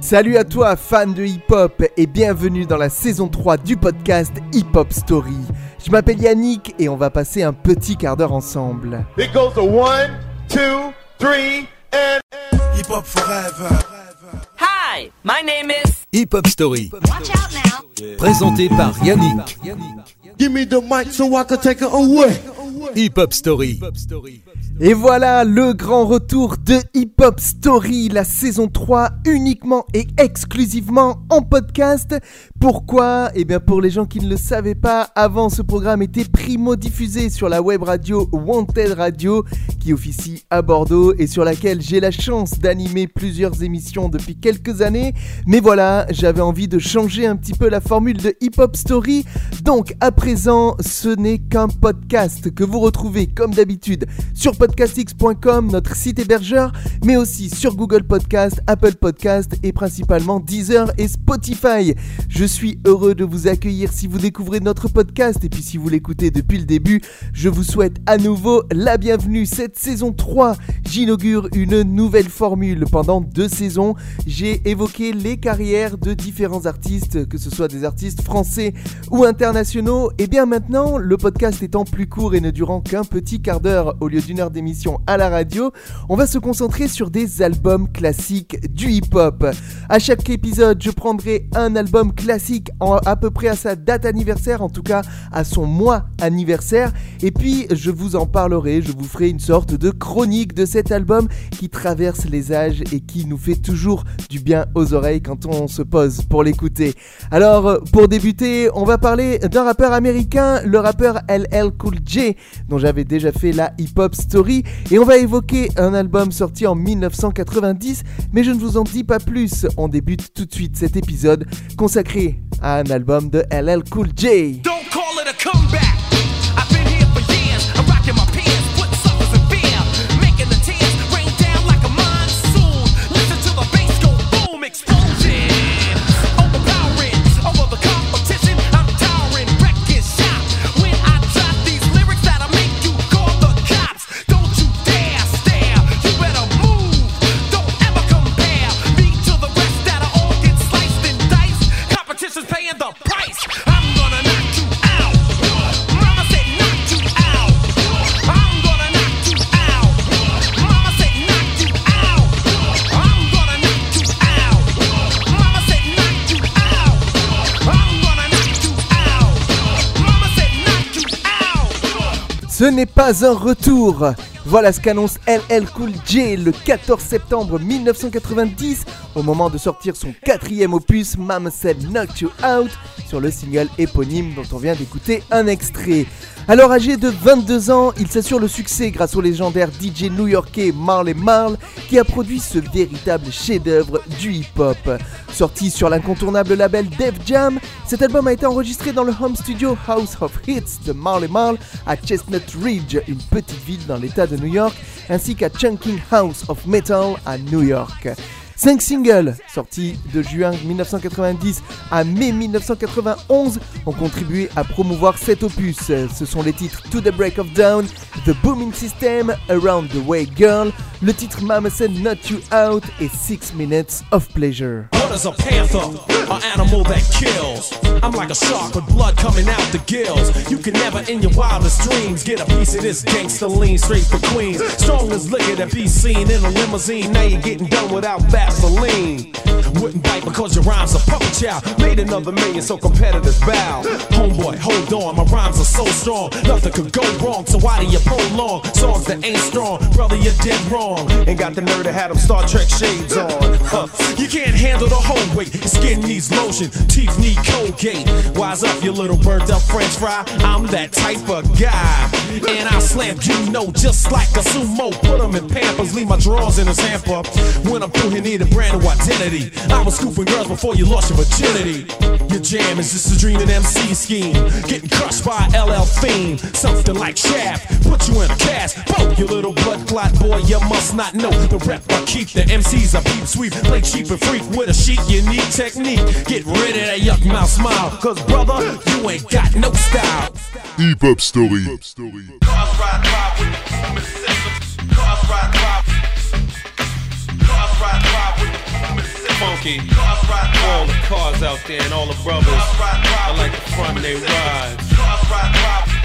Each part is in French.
Salut à toi, fan de hip-hop, et bienvenue dans la saison 3 du podcast Hip Hop Story. Je m'appelle Yannick et on va passer un petit quart d'heure ensemble. It goes to one, two, three, and Hip Hop Forever. Hi, my name is. Hip Hop Story, Watch out now. présenté par Yannick. Give me the mic so I can take it away. Hip Hop Story. Et voilà le grand retour de Hip Hop Story, la saison 3 uniquement et exclusivement en podcast. Pourquoi? Eh bien pour les gens qui ne le savaient pas, avant ce programme était primo diffusé sur la web radio Wanted Radio qui officie à Bordeaux et sur laquelle j'ai la chance d'animer plusieurs émissions depuis quelques années. Mais voilà, j'avais envie de changer un petit peu la formule de Hip Hop Story. Donc à présent, ce n'est qu'un podcast que vous retrouvez comme d'habitude sur podcastx.com, notre site hébergeur, mais aussi sur Google Podcast, Apple Podcast et principalement Deezer et Spotify. Je suis heureux de vous accueillir si vous découvrez notre podcast et puis si vous l'écoutez depuis le début, je vous souhaite à nouveau la bienvenue. Cette saison 3, j'inaugure une nouvelle formule. Pendant deux saisons, j'ai évoqué les carrières de différents artistes, que ce soit des artistes français ou internationaux. Et bien maintenant, le podcast étant plus court et ne durant qu'un petit quart d'heure au lieu d'une heure d'émission à la radio, on va se concentrer sur des albums classiques du hip-hop. À chaque épisode, je prendrai un album classique à peu près à sa date anniversaire, en tout cas à son mois anniversaire, et puis je vous en parlerai, je vous ferai une sorte de chronique de cet album qui traverse les âges et qui nous fait toujours du bien aux oreilles quand on se pose pour l'écouter. Alors, pour débuter, on va parler d'un rappeur américain, le rappeur LL Cool J, dont j'avais déjà fait la hip-hop story, et on va évoquer un album sorti en 1990, mais je ne vous en dis pas plus. On débute tout de suite cet épisode consacré à un album de LL Cool J. Ce n'est pas un retour. Voilà ce qu'annonce LL Cool J le 14 septembre 1990 au moment de sortir son quatrième opus Mama Said Knock You Out sur le single éponyme dont on vient d'écouter un extrait. Alors âgé de 22 ans, il s'assure le succès grâce au légendaire DJ new-yorkais Marley Marl qui a produit ce véritable chef-d'œuvre du hip-hop. Sorti sur l'incontournable label Def Jam, cet album a été enregistré dans le home studio House of Hits de Marley Marl à Chestnut Ridge, une petite ville dans l'état de New York, ainsi qu'à Chunking House of Metal à New York. Cinq singles sortis de juin 1990 à mai 1991 ont contribué à promouvoir cet opus. Ce sont les titres To the Break of Dawn, The Booming System, Around the Way Girl, le titre Mama Said Not You Out et Six Minutes of Pleasure. What is a panther? An animal that kills. I'm like a shark with blood coming out the gills. You can never in your wildest dreams get a piece of this gangster lean straight for Queens. Strong as liquor to be seen in a limousine. Now you're getting done without Vaseline. Wouldn't bite because your rhymes are puppet child. Made another million so competitors bow. Homeboy, hold on, my rhymes are so strong. Nothing could go wrong, so why do you prolong songs that ain't strong? Brother, you're dead wrong. Ain't got the nerve to have them Star Trek shades on. Huh. You can't handle the whole weight. Skin needs lotion, teeth need Colgate. Wise up, you little burnt up French fry. I'm that type of guy. And I'll slam you know just like a sumo. Put 'em in pampers, leave my drawers in his hamper. When I'm through, he need a brand new identity. I was scooping girls before you lost your virginity. Your jam is just a dream and MC scheme. Getting crushed by LL fiend. Something like Shaft, put you in a cast. Boom, you little blood clot boy, you must not know the rep I keep. The MCs I peep sweep, play cheap and freak with a sheet. You need technique. Get rid of that yuck mouth smile. Cause brother, you ain't got no style. Hip Hop Story. Cars ride by with the booming system. Cars ride by. Cars ride by with the booming system. funky. For all the cars out there and all the brothers. I like the front they ride.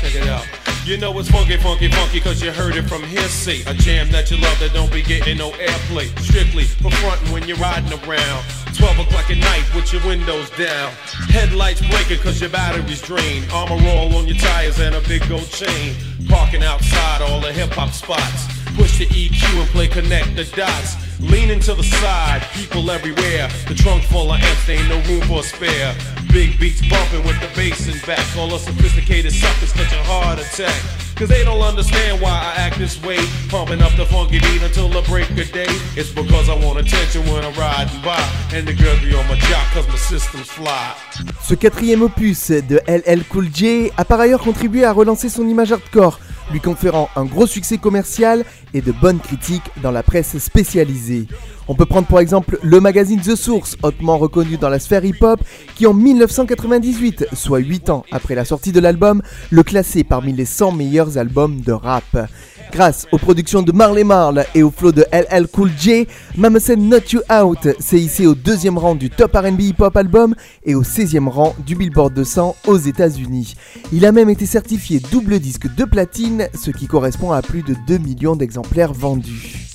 Check it out. You know it's funky, funky, funky, cause you heard it from hearsay. A jam that you love that don't be getting no airplay. Strictly for frontin' when you're riding around. 12 o'clock at night with your windows down. Headlights blinking cause your battery's drained. Armor roll on your tires and a big gold chain. Parking outside all the hip hop spots. Push the EQ and play connect the dots. Leaning to the side, people everywhere. The trunk full of amps, ain't no room for a spare. Big beats bumping with the bass in back. All the sophisticated suckers catch a heart attack. Cause they don't understand why I act this way. Pumping up the funky beat until the break of day. It's because I want attention when I'm riding by. And the girls be on my jock cause my system's fly. Ce quatrième opus de LL Cool J a par ailleurs contribué à relancer son image hardcore, lui conférant un gros succès commercial et de bonnes critiques dans la presse spécialisée. On peut prendre pour exemple le magazine The Source, hautement reconnu dans la sphère hip-hop, qui en 1998, soit 8 ans après la sortie de l'album, le classait parmi les 100 meilleurs albums de rap. Grâce aux productions de Marley Marl et au flow de LL Cool J, Mama Said Not You Out s'est hissé au deuxième rang du top R&B hip-hop album et au 16e rang du Billboard 200 aux États-Unis. Il a même été certifié double disque de platine, ce qui correspond à plus de 2 millions d'exemplaires vendus.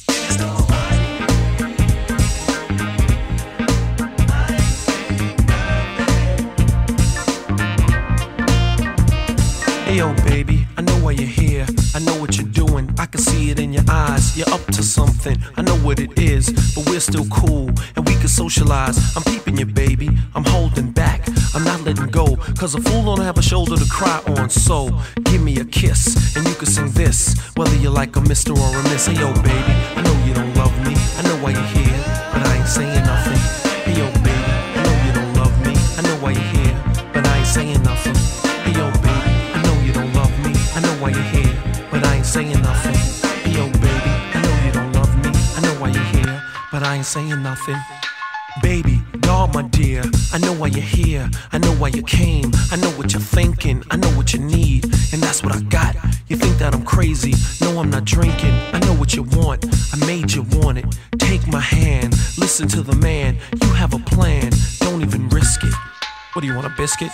I can see it in your eyes. You're up to something. I know what it is, but we're still cool and we can socialize. I'm peeping you, baby. I'm holding back. I'm not letting go. Cause a fool don't have a shoulder to cry on. So give me a kiss and you can sing this. Whether you like a mister or a miss. Hey yo, baby, I know you don't love me. I know why you're here, but I ain't saying nothing. I ain't saying nothing. Baby, doll, my dear, I know why you're here. I know why you came. I know what you're thinking. I know what you need, and that's what I got. You think that I'm crazy? No, I'm not drinking. I know what you want. I made you want it. Take my hand, listen to the man. You have a plan. Don't even risk it. What do you want, a biscuit?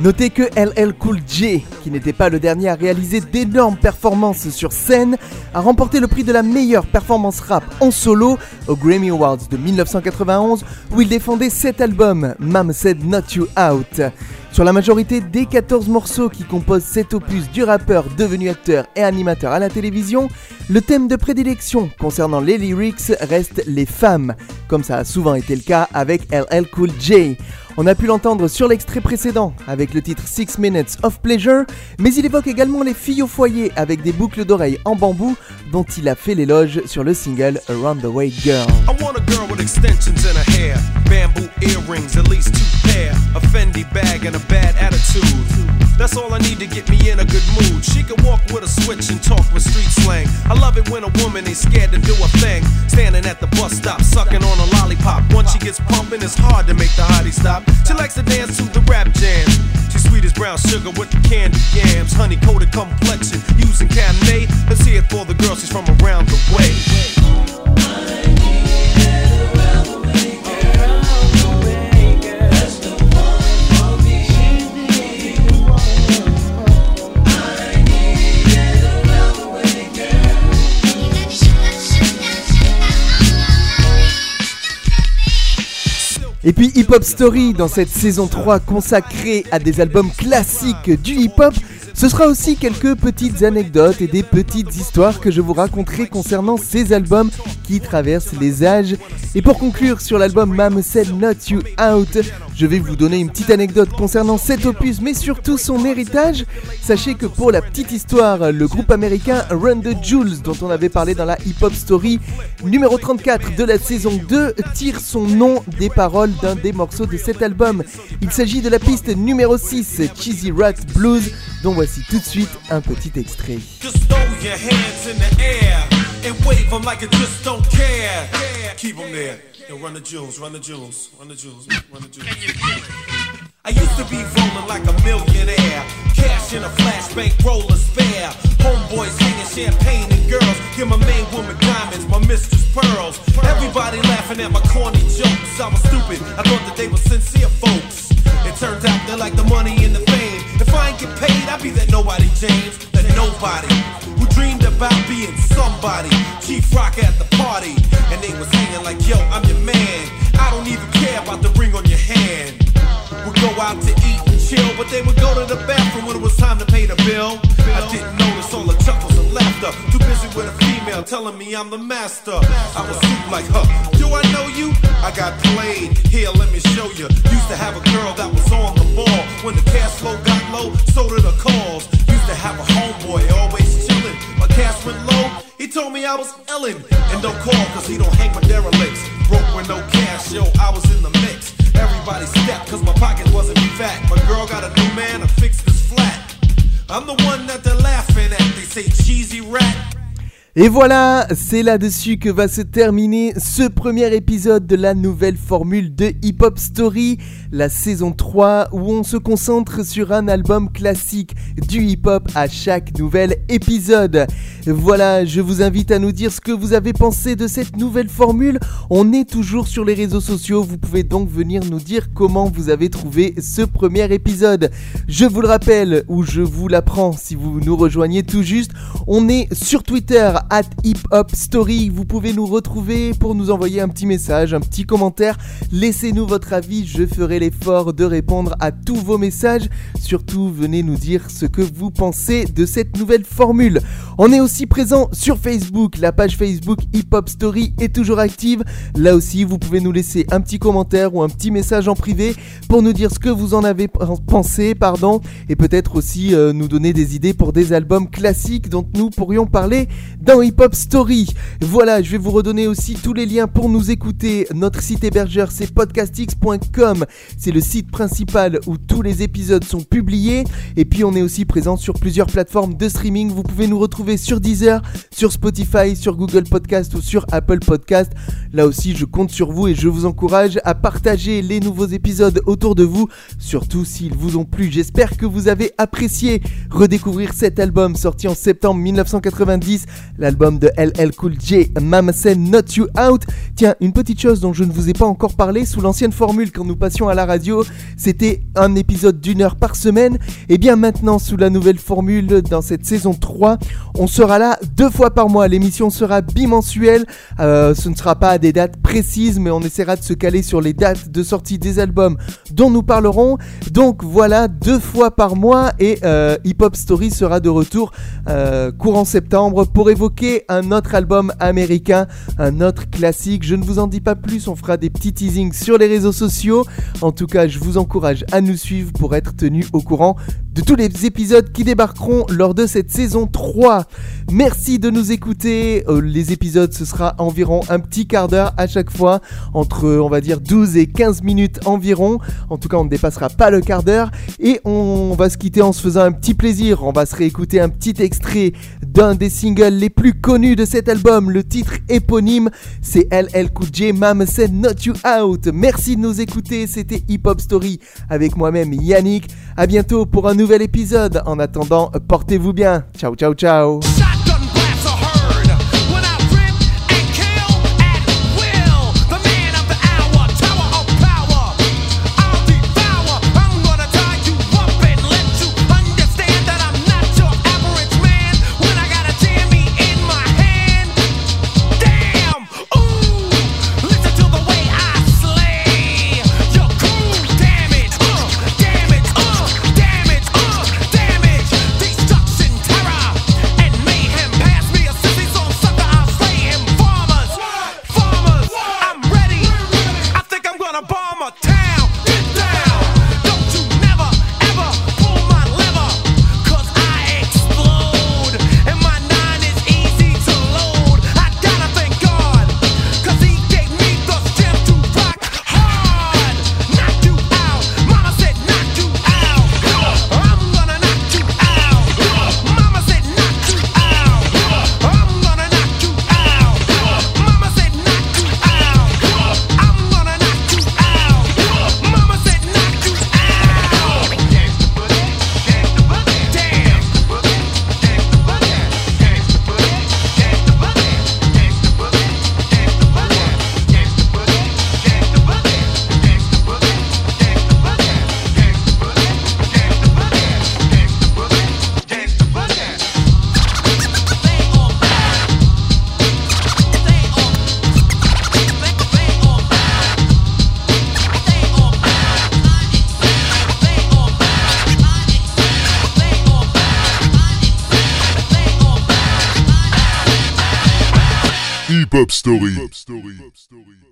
Notez que LL Cool J, qui n'était pas le dernier à réaliser d'énormes performances sur scène, a remporté le prix de la meilleure performance rap en solo aux Grammy Awards de 1991 où il défendait cet album, Mam Said Not You Out. Sur la majorité des 14 morceaux qui composent cet opus du rappeur devenu acteur et animateur à la télévision, le thème de prédilection concernant les lyrics reste les femmes, comme ça a souvent été le cas avec LL Cool J. On a pu l'entendre sur l'extrait précédent avec le titre Six Minutes of Pleasure, mais il évoque également les filles au foyer avec des boucles d'oreilles en bambou dont il a fait l'éloge sur le single Around the Way Girl. That's all I need to get me in a good mood. She can walk with a switch and talk with street slang. I love it when a woman ain't scared to do a thing. Standing at the bus stop, sucking on a lollipop. Once she gets pumping, it's hard to make the hottie stop. She likes to dance to the rap jams. She's sweet as brown sugar with the candy yams. Honey coated complexion, using Cabernet. Let's hear it for the girl, she's from around the way. Et puis Hip Hop Story dans cette saison 3 consacrée à des albums classiques du hip-hop, ce sera aussi quelques petites anecdotes et des petites histoires que je vous raconterai concernant ces albums qui traversent les âges. Et pour conclure sur l'album Mam Said Not You Out, je vais vous donner une petite anecdote concernant cet opus mais surtout son héritage. Sachez que pour la petite histoire, le groupe américain Run the Jewels dont on avait parlé dans la Hip Hop Story numéro 34 de la saison 2 tire son nom des paroles d'un des morceaux de cet album. Il s'agit de la piste numéro 6, Cheesy Rat Blues, dont voici tout de suite un petit extrait. Just throw your hands in the air and wave them like you just don't care. Keep them there. Yo, run the jewels, run the jewels, run the jewels, run the jewels. I used to be rolling like a millionaire. Cash in a flashbank, roller spare. Homeboys hanging champagne and girls. Give my main woman diamonds, my mistress pearls. Everybody laughing at my corny jokes. I was stupid, I thought that they were sincere folks. Turns out they like the money and the fame. If I ain't get paid, I'd be that nobody James, that nobody who dreamed about being somebody. Chief Rock at the party, and they was singing like, Yo, I'm your man. I don't even care about the ring on your hand. Would go out to eat and chill, but they would go to the bathroom when it was time to pay the bill. I didn't notice all the chuckles a telling me I'm the master. I was super like, huh, do I know you? I got played. Here, let me show you. Used to have a girl that was on the ball. When the cash flow got low, so did the calls. Used to have a homeboy always chillin'. My cash went low, he told me I was Ellen. And don't call, cause he don't hang with derelicts. Broke with no cash, yo, I was in the mix. Everybody stepped, cause my pocket wasn't fat. My girl got a new man, I fixed this flat. I'm the one that they're laughing at. They say cheesy rat. Et voilà, c'est là-dessus que va se terminer ce premier épisode de la nouvelle formule de Hip Hop Story, la saison 3, où on se concentre sur un album classique du hip-hop à chaque nouvel épisode. Voilà, je vous invite à nous dire ce que vous avez pensé de cette nouvelle formule. On est toujours sur les réseaux sociaux, vous pouvez donc venir nous dire comment vous avez trouvé ce premier épisode. Je vous le rappelle, ou je vous l'apprends si vous nous rejoignez tout juste, on est sur Twitter at Hip Hop Story. Vous pouvez nous retrouver pour nous envoyer un petit message, un petit commentaire. Laissez-nous votre avis, je ferai l'effort de répondre à tous vos messages. Surtout, venez nous dire ce que vous pensez de cette nouvelle formule. On est aussi présent sur Facebook. La page Facebook Hip Hop Story est toujours active. Là aussi, vous pouvez nous laisser un petit commentaire ou un petit message en privé pour nous dire ce que vous en avez pensé, pardon, et peut-être aussi euh, nous donner des idées pour des albums classiques dont nous pourrions parler dans Hip Hop Story. Voilà, je vais vous redonner aussi tous les liens pour nous écouter. Notre site hébergeur c'est podcastx.com. C'est le site principal où tous les épisodes sont publiés. Et puis on est aussi présent sur plusieurs plateformes de streaming. Vous pouvez nous retrouver sur Deezer, sur Spotify, sur Google Podcast ou sur Apple Podcast. Là aussi, je compte sur vous et je vous encourage à partager les nouveaux épisodes autour de vous, surtout s'ils vous ont plu. J'espère que vous avez apprécié redécouvrir cet album sorti en septembre 1990, l'album de LL Cool J, Mama Said Not You Out. Tiens, une petite chose dont je ne vous ai pas encore parlé, sous l'ancienne formule quand nous passions à la radio, c'était un épisode d'une heure par semaine. Et bien maintenant, sous la nouvelle formule, dans cette saison 3, on sera là deux fois par mois. L'émission sera bimensuelle. Euh, ce ne sera pas à des dates précises, mais on essaiera de se caler sur les dates de sortie des albums dont nous parlerons. Donc voilà, deux fois par mois et euh, Hip Hop Story sera de retour euh, courant septembre pour évoquer un autre album américain, un autre classique. Je ne vous en dis pas plus, on fera des petits teasings sur les réseaux sociaux. En tout cas, je vous encourage à nous suivre pour être tenu au courant de tous les épisodes qui débarqueront lors de cette saison 3. Merci de nous écouter. Euh, les épisodes, ce sera environ un petit quart d'heure à chaque fois, entre on va dire 12 et 15 minutes environ. En tout cas, on ne dépassera pas le quart d'heure. Et on va se quitter en se faisant un petit plaisir. On va se réécouter un petit extrait d'un des singles les plus connus de cet album. Le titre éponyme, c'est LL Cool J, Mama Said Not You Out. Merci de nous écouter. C'était Hip Hop Story avec moi-même Yannick. À bientôt pour un nouvel épisode. En attendant, portez-vous bien. Ciao, ciao, ciao. Hip Hop Story.